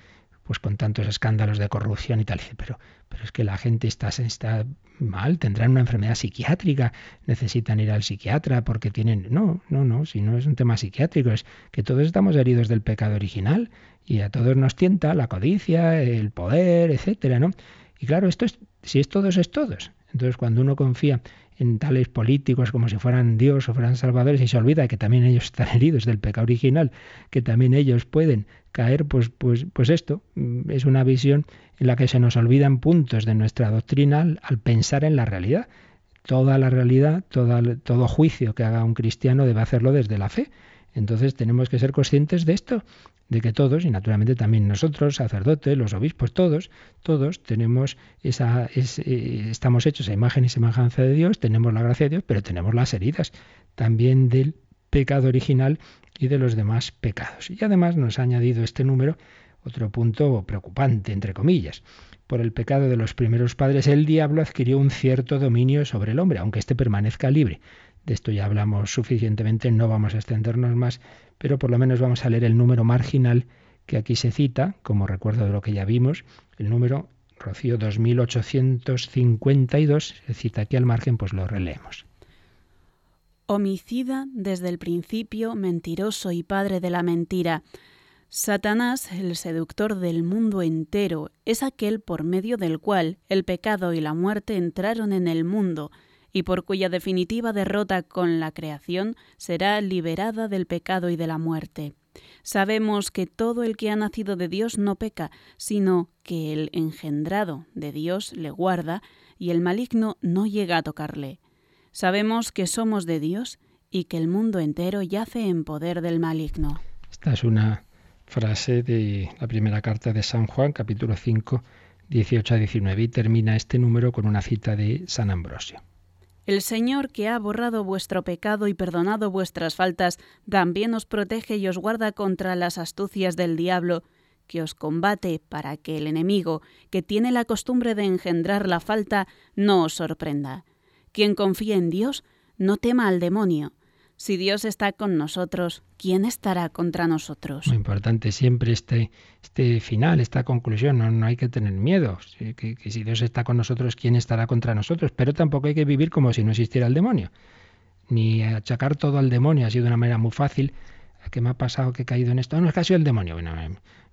pues con tantos escándalos de corrupción y tal. Dice, pero, pero es que la gente está, está mal, tendrán una enfermedad psiquiátrica, necesitan ir al psiquiatra porque tienen... No, no, no, si no es un tema psiquiátrico, es que todos estamos heridos del pecado original y a todos nos tienta la codicia, el poder, etcétera, ¿no? Y claro, esto es, si es todos, es todos. Entonces, cuando uno confía en tales políticos como si fueran Dios o fueran salvadores y se olvida que también ellos están heridos del pecado original, que también ellos pueden caer, pues, pues, pues esto mm, es una visión en la que se nos olvidan puntos de nuestra doctrina al, al pensar en la realidad. Toda la realidad, toda, todo juicio que haga un cristiano debe hacerlo desde la fe. Entonces tenemos que ser conscientes de esto, de que todos, y naturalmente también nosotros, sacerdotes, los obispos, todos, todos tenemos esa, es, eh, estamos hechos a imagen y semejanza de Dios, tenemos la gracia de Dios, pero tenemos las heridas también del pecado original y de los demás pecados. Y además nos ha añadido este número otro punto preocupante, entre comillas. Por el pecado de los primeros padres, el diablo adquirió un cierto dominio sobre el hombre, aunque éste permanezca libre. De esto ya hablamos suficientemente, no vamos a extendernos más, pero por lo menos vamos a leer el número marginal que aquí se cita, como recuerdo de lo que ya vimos, el número Rocío 2852, se cita aquí al margen, pues lo releemos. Homicida desde el principio, mentiroso y padre de la mentira. Satanás, el seductor del mundo entero, es aquel por medio del cual el pecado y la muerte entraron en el mundo, y por cuya definitiva derrota con la creación será liberada del pecado y de la muerte. Sabemos que todo el que ha nacido de Dios no peca, sino que el engendrado de Dios le guarda, y el maligno no llega a tocarle. Sabemos que somos de Dios y que el mundo entero yace en poder del maligno. Esta es una frase de la primera carta de San Juan, capítulo 5, 18 a 19 y termina este número con una cita de San Ambrosio. El Señor que ha borrado vuestro pecado y perdonado vuestras faltas, también os protege y os guarda contra las astucias del diablo, que os combate para que el enemigo, que tiene la costumbre de engendrar la falta, no os sorprenda. Quien confía en Dios, no tema al demonio. Si Dios está con nosotros, ¿quién estará contra nosotros? Muy importante siempre este, este final, esta conclusión. No, no hay que tener miedo. Que, si Dios está con nosotros, ¿quién estará contra nosotros? Pero tampoco hay que vivir como si no existiera el demonio. Ni achacar todo al demonio ha sido una manera muy fácil. ¿Qué me ha pasado que he caído en esto? No, es que ha sido el demonio. Bueno,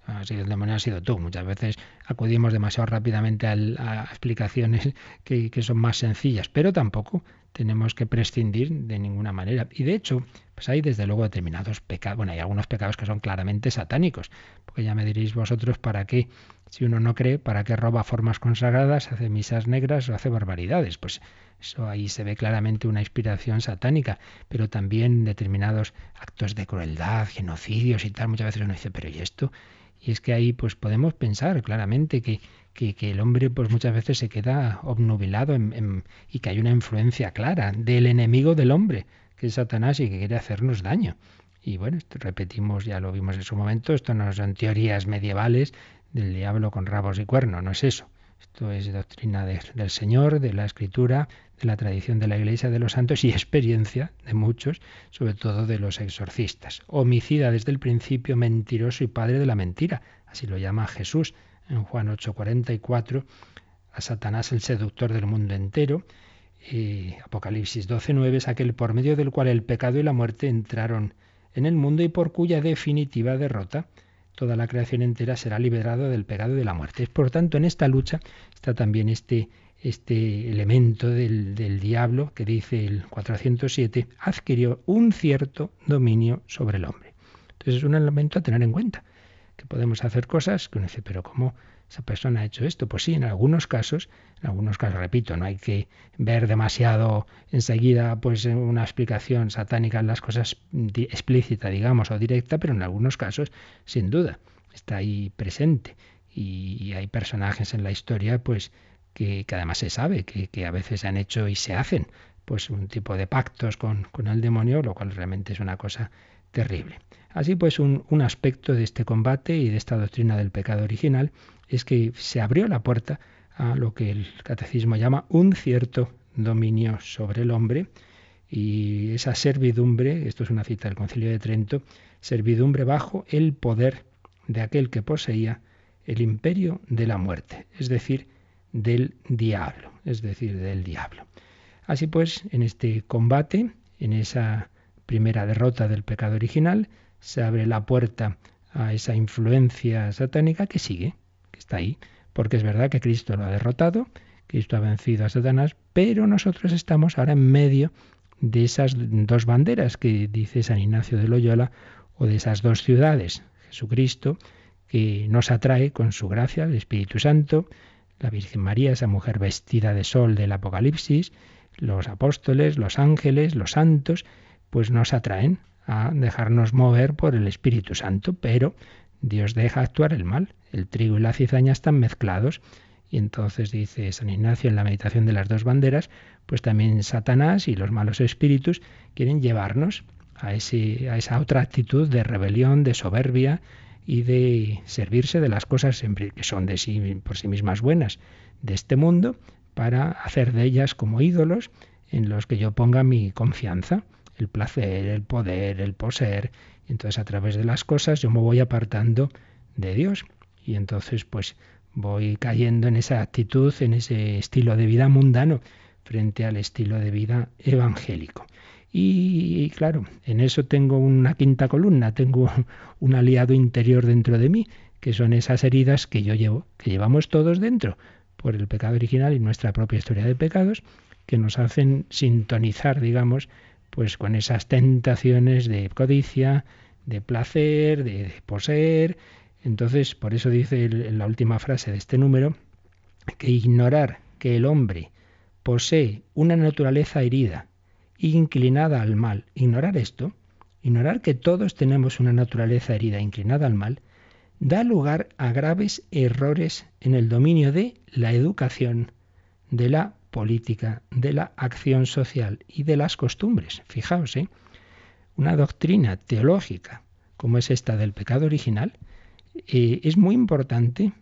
ha sido el demonio, ha sido tú. Muchas veces acudimos demasiado rápidamente a explicaciones que, son más sencillas, pero tampoco tenemos que prescindir de ninguna manera. Y de hecho, pues hay desde luego determinados pecados, bueno, hay algunos pecados que son claramente satánicos, porque ya me diréis vosotros para qué, si uno no cree, para qué roba formas consagradas, hace misas negras o hace barbaridades. Pues eso ahí se ve claramente una inspiración satánica, pero también determinados actos de crueldad, genocidios y tal. Muchas veces uno dice, pero ¿y esto? Y es que ahí pues podemos pensar claramente que, que, el hombre pues muchas veces se queda obnubilado en, en, y que hay una influencia clara del enemigo del hombre, que es Satanás y que quiere hacernos daño. Y bueno, esto repetimos, ya lo vimos en su momento, esto no son teorías medievales del diablo con rabos y cuernos, no es eso. Esto es doctrina de, del Señor, de la Escritura, de la tradición de la Iglesia de los santos y experiencia de muchos, sobre todo de los exorcistas. Homicida desde el principio, mentiroso y padre de la mentira, así lo llama Jesús en Juan 8:44, a Satanás el seductor del mundo entero. Y Apocalipsis 12:9 es aquel por medio del cual el pecado y la muerte entraron en el mundo y por cuya definitiva derrota toda la creación entera será liberada del pecado y de la muerte. Por tanto, en esta lucha está también este este elemento del, del, diablo que dice el 407, adquirió un cierto dominio sobre el hombre. Entonces es un elemento a tener en cuenta, que podemos hacer cosas que uno dice, pero ¿cómo esa persona ha hecho esto? Pues sí, en algunos casos, en algunos casos, repito, no hay que ver demasiado enseguida pues una explicación satánica en las cosas explícita, digamos, o directa, pero en algunos casos, sin duda, está ahí presente. Y hay personajes en la historia, pues, que, además se sabe que, que, a veces se han hecho y se hacen pues un tipo de pactos con, con el demonio, lo cual realmente es una cosa terrible. Así pues, un, un, aspecto de este combate y de esta doctrina del pecado original es que se abrió la puerta a lo que el catecismo llama un cierto dominio sobre el hombre y esa servidumbre, esto es una cita del Concilio de Trento, servidumbre bajo el poder de aquel que poseía el imperio de la muerte, es decir, del diablo, es decir, del diablo. Así pues, en este combate, en esa primera derrota del pecado original, se abre la puerta a esa influencia satánica que sigue, que está ahí, porque es verdad que Cristo lo ha derrotado, Cristo ha vencido a Satanás, pero nosotros estamos ahora en medio de esas dos banderas que dice San Ignacio de Loyola, o de esas dos ciudades, Jesucristo, que nos atrae con su gracia, el Espíritu Santo, la Virgen María, esa mujer vestida de sol del Apocalipsis, los apóstoles, los ángeles, los santos, pues nos atraen a dejarnos mover por el Espíritu Santo, pero Dios deja actuar el mal. El trigo y la cizaña están mezclados. Y entonces dice San Ignacio en la meditación de las dos banderas, pues también Satanás y los malos espíritus quieren llevarnos a, ese, a esa otra actitud de rebelión, de soberbia, y de servirse de las cosas que son de sí por sí mismas buenas de este mundo para hacer de ellas como ídolos en los que yo ponga mi confianza, el placer, el poder, el poseer. Entonces a través de las cosas yo me voy apartando de Dios y entonces pues voy cayendo en esa actitud, en ese estilo de vida mundano frente al estilo de vida evangélico. Y, claro, en eso tengo una quinta columna, tengo un aliado interior dentro de mí, que son esas heridas que yo llevo, que llevamos todos dentro, por el pecado original y nuestra propia historia de pecados, que nos hacen sintonizar, digamos, pues con esas tentaciones de codicia, de placer, de poseer. Entonces, por eso dice en la última frase de este número, que ignorar que el hombre posee una naturaleza herida, inclinada al mal. Ignorar esto, ignorar que todos tenemos una naturaleza herida inclinada al mal, da lugar a graves errores en el dominio de la educación, de la política, de la acción social y de las costumbres. Fijaos, ¿eh? una doctrina teológica como es esta del pecado original, eh, es muy importante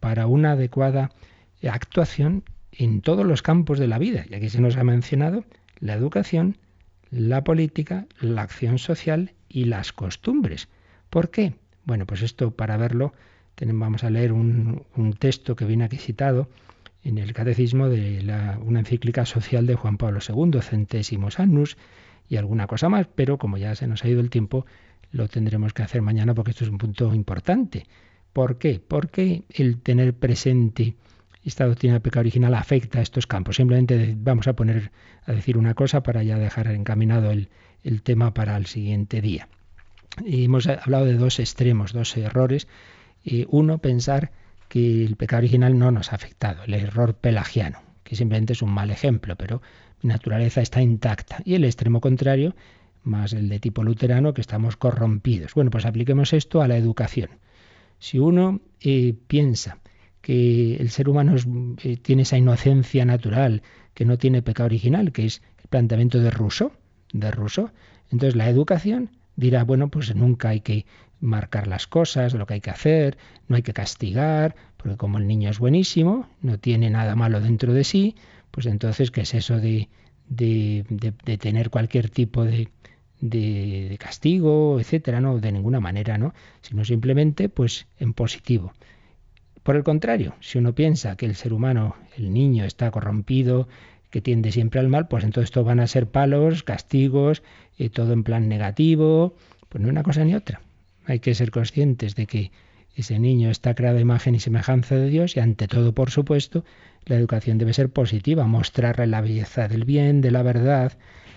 para una adecuada actuación en todos los campos de la vida. Y aquí se nos ha mencionado la educación, la política, la acción social y las costumbres. ¿Por qué? Bueno, pues esto para verlo vamos a leer un, texto que viene aquí citado en el Catecismo de una encíclica social de Juan Pablo II, Centésimos Annus, y alguna cosa más, pero como ya se nos ha ido el tiempo, lo tendremos que hacer mañana porque esto es un punto importante. ¿Por qué? Porque el tener presente esta doctrina del pecado original afecta a estos campos. Simplemente vamos a poner a decir una cosa para ya dejar encaminado el, tema para el siguiente día. Y hemos hablado de dos extremos, dos errores. Y uno, pensar que el pecado original no nos ha afectado, el error pelagiano, que simplemente es un mal ejemplo, pero mi naturaleza está intacta. Y el extremo contrario, más el de tipo luterano, que estamos corrompidos. Bueno, pues apliquemos esto a la educación. Si uno eh, piensa que el ser humano eh, tiene esa inocencia natural, que no tiene pecado original, que es el planteamiento de Rousseau, de Rousseau, entonces la educación dirá, bueno, pues nunca hay que marcar las cosas, lo que hay que hacer, no hay que castigar, porque como el niño es buenísimo, no tiene nada malo dentro de sí, pues entonces, ¿qué es eso de, de, de tener cualquier tipo de, de, castigo, etcétera, no, de ninguna manera, ¿no? Sino simplemente, pues, en positivo. Por el contrario, si uno piensa que el ser humano, el niño, está corrompido, que tiende siempre al mal, pues entonces esto van a ser palos, castigos, y todo en plan negativo, pues no una cosa ni otra. Hay que ser conscientes de que ese niño está creado a imagen y semejanza de Dios y ante todo, por supuesto, la educación debe ser positiva, mostrarle la belleza del bien, de la verdad,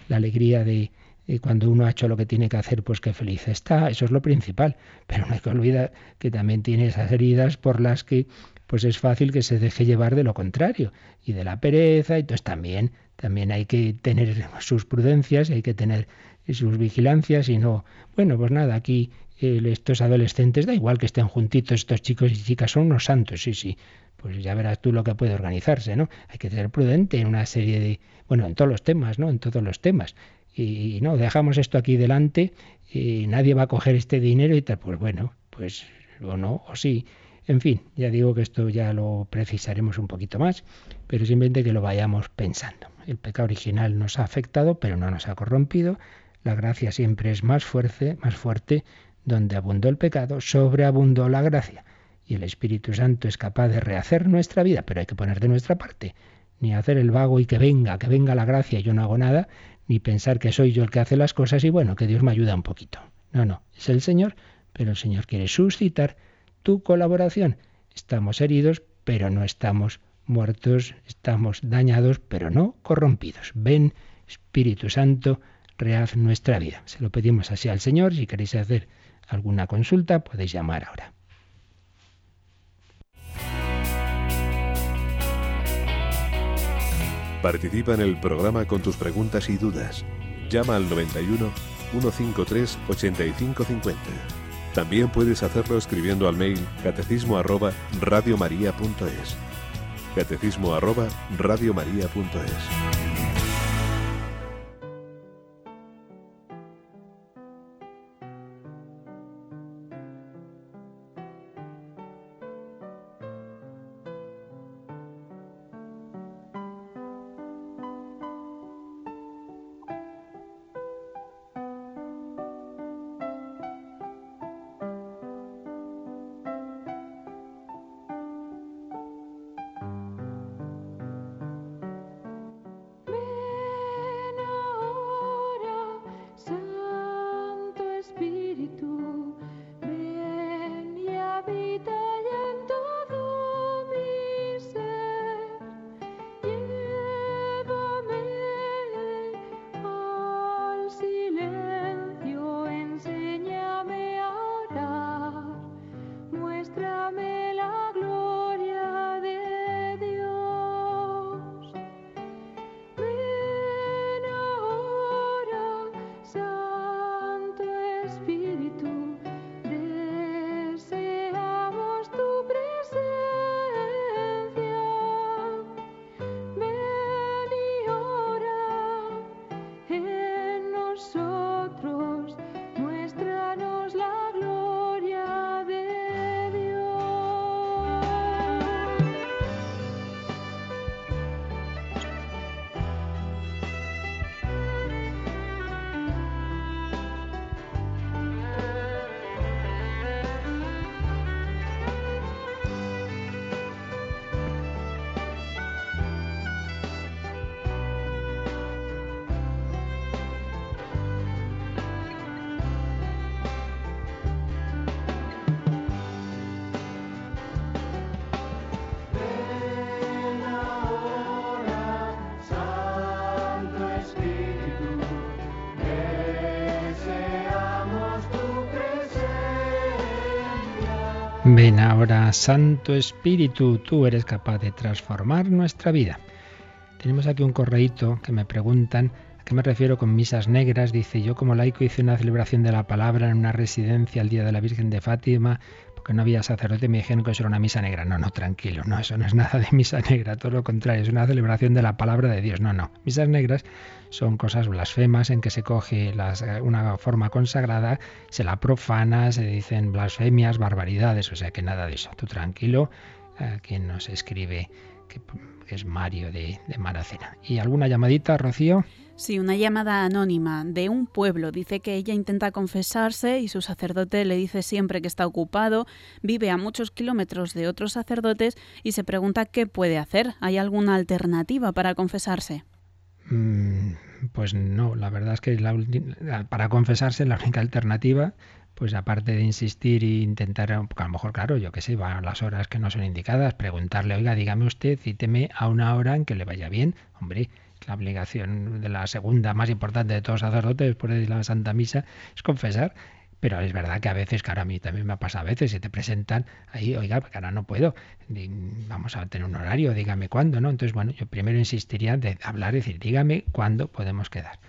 la alegría de, y cuando uno ha hecho lo que tiene que hacer, pues qué feliz está, eso es lo principal. Pero no hay que olvidar que también tiene esas heridas por las que pues es fácil que se deje llevar de lo contrario y de la pereza, y entonces también, también hay que tener sus prudencias, hay que tener sus vigilancias y no, bueno, pues nada, aquí eh, estos adolescentes, da igual que estén juntitos, estos chicos y chicas son unos santos, sí, sí, pues ya verás tú lo que puede organizarse, ¿no? Hay que ser prudente en una serie de, bueno, en todos los temas, ¿no? En todos los temas y no, dejamos esto aquí delante y nadie va a coger este dinero y tal, pues bueno, pues o no, o sí. En fin, ya digo que esto ya lo precisaremos un poquito más, pero simplemente que lo vayamos pensando. El pecado original nos ha afectado, pero no nos ha corrompido. La gracia siempre es más fuerte, más fuerte. Donde abundó el pecado, sobreabundó la gracia. Y el Espíritu Santo es capaz de rehacer nuestra vida, pero hay que poner de nuestra parte. Ni hacer el vago y que venga, que venga la gracia y yo no hago nada, ni pensar que soy yo el que hace las cosas y bueno, que Dios me ayuda un poquito. No, no, es el Señor, pero el Señor quiere suscitar tu colaboración. Estamos heridos, pero no estamos muertos, estamos dañados, pero no corrompidos. Ven, Espíritu Santo, rehaz nuestra vida. Se lo pedimos así al Señor. Si queréis hacer alguna consulta, podéis llamar ahora. Participa en el programa con tus preguntas y dudas. Llama al 91 153 8550. También puedes hacerlo escribiendo al mail catecismo arroba radiomaria.es. Catecismo arroba radiomaria.es. Ven ahora, Santo Espíritu, tú eres capaz de transformar nuestra vida. Tenemos aquí un correíto que me preguntan a qué me refiero con misas negras. Dice, yo como laico hice una celebración de la palabra en una residencia el día de la Virgen de Fátima, porque no había sacerdote, me dijeron que eso era una misa negra. No, no, tranquilo, no, eso no es nada de misa negra, todo lo contrario, es una celebración de la palabra de Dios. No, no, misas negras son cosas blasfemas en que se coge una forma consagrada, se la profana, se dicen blasfemias, barbaridades, o sea que nada de eso. Tú tranquilo, eh, quien nos escribe que, es Mario de, de Maracena. ¿Y alguna llamadita, Rocío? Sí, una llamada anónima de un pueblo. Dice que ella intenta confesarse y su sacerdote le dice siempre que está ocupado, vive a muchos kilómetros de otros sacerdotes y se pregunta qué puede hacer. ¿Hay alguna alternativa para confesarse? Mm, pues no, la verdad es que para confesarse la única alternativa, pues aparte de insistir e intentar, a lo mejor, claro, yo que sé, va a las horas que no son indicadas, preguntarle, oiga, dígame usted, cíteme a una hora en que le vaya bien. Hombre, la obligación de la segunda más importante de todos los sacerdotes después de la Santa Misa es confesar. Pero es verdad que a veces, claro, a mí también me ha pasado a veces, si te presentan ahí, oiga, que ahora no puedo, vamos a tener un horario, dígame cuándo, ¿no? Entonces, bueno, yo primero insistiría de hablar, decir, dígame cuándo podemos quedar.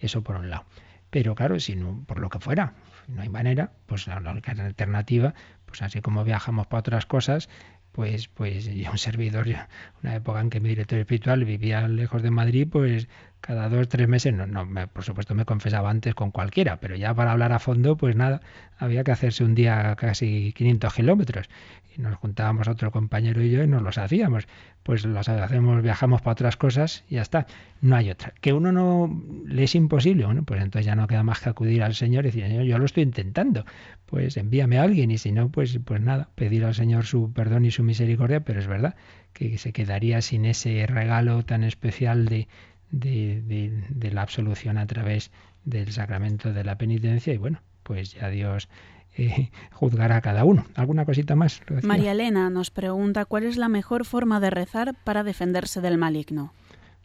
Eso por un lado. Pero claro, si no, por lo que fuera, no hay manera, pues la única alternativa, pues así como viajamos para otras cosas, pues, pues yo un servidor, una época en que mi director espiritual vivía lejos de Madrid, pues cada dos, tres meses, no, no, por supuesto me confesaba antes con cualquiera, pero ya para hablar a fondo, pues nada, había que hacerse un día casi 500 kilómetros. Y nos juntábamos otro compañero y yo y nos los hacíamos. Pues los hacemos, viajamos para otras cosas y ya está. No hay otra. Que uno no le es imposible, bueno, pues entonces ya no queda más que acudir al Señor y decir, Señor, yo lo estoy intentando. Pues envíame a alguien y si no, pues, pues nada, pedir al Señor su perdón y su misericordia, pero es verdad que se quedaría sin ese regalo tan especial de de, la absolución a través del sacramento de la penitencia y bueno, pues ya Dios eh, juzgará a cada uno. ¿Alguna cosita más? María Elena nos pregunta cuál es la mejor forma de rezar para defenderse del maligno.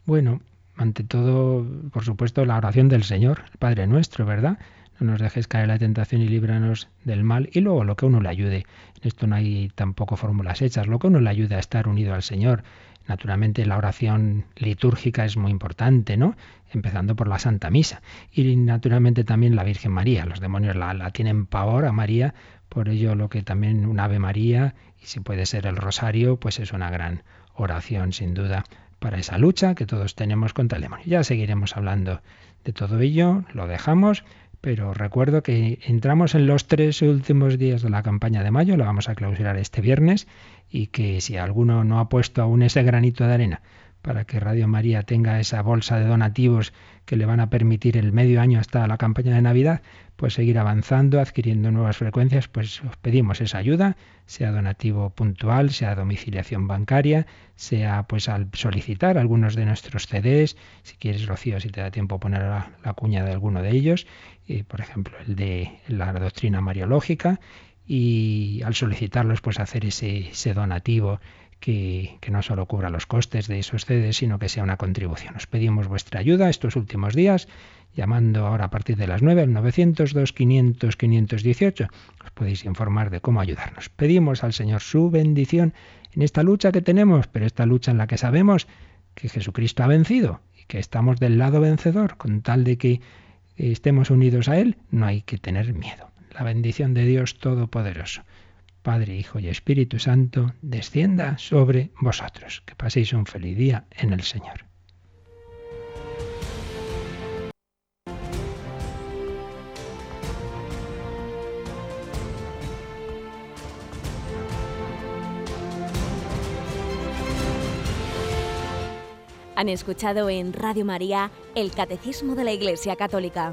Bueno, ante todo, por supuesto, la oración del Señor, el Padre nuestro, ¿verdad? No nos dejes caer la tentación y líbranos del mal. Y luego lo que uno le ayude. En esto no hay tampoco fórmulas hechas. Lo que uno le ayude a estar unido al Señor, Naturalmente la oración litúrgica es muy importante, ¿no? Empezando por la Santa Misa. Y naturalmente también la Virgen María. Los demonios la, la tienen pavor a María, por ello lo que también un Ave María, y si puede ser el Rosario, pues es una gran oración sin duda para esa lucha que todos tenemos contra el demonio. Ya seguiremos hablando de todo ello, lo dejamos, pero recuerdo que entramos en los tres últimos días de la campaña de mayo, la vamos a clausurar este viernes y que si alguno no ha puesto aún ese granito de arena para que Radio María tenga esa bolsa de donativos que le van a permitir el medio año hasta la campaña de Navidad, pues seguir avanzando, adquiriendo nuevas frecuencias, pues os pedimos esa ayuda, sea donativo puntual, sea domiciliación bancaria, sea pues al solicitar algunos de nuestros CDs, si quieres Rocío, si te da tiempo poner la, cuña de alguno de ellos, y, por ejemplo el de la doctrina mariológica, y al solicitarlos pues hacer ese, donativo que, no solo cubra los costes de esos CDs, sino que sea una contribución. Os pedimos vuestra ayuda estos últimos días, llamando ahora a partir de las 9 al 902 500 518. Os podéis informar de cómo ayudarnos. Pedimos al Señor su bendición en esta lucha que tenemos, pero esta lucha en la que sabemos que Jesucristo ha vencido y que estamos del lado vencedor, con tal de que estemos unidos a Él, no hay que tener miedo la bendición de Dios Todopoderoso, Padre, Hijo y Espíritu Santo, descienda sobre vosotros. Que paséis un feliz día en el Señor. Han escuchado en Radio María el Catecismo de la Iglesia Católica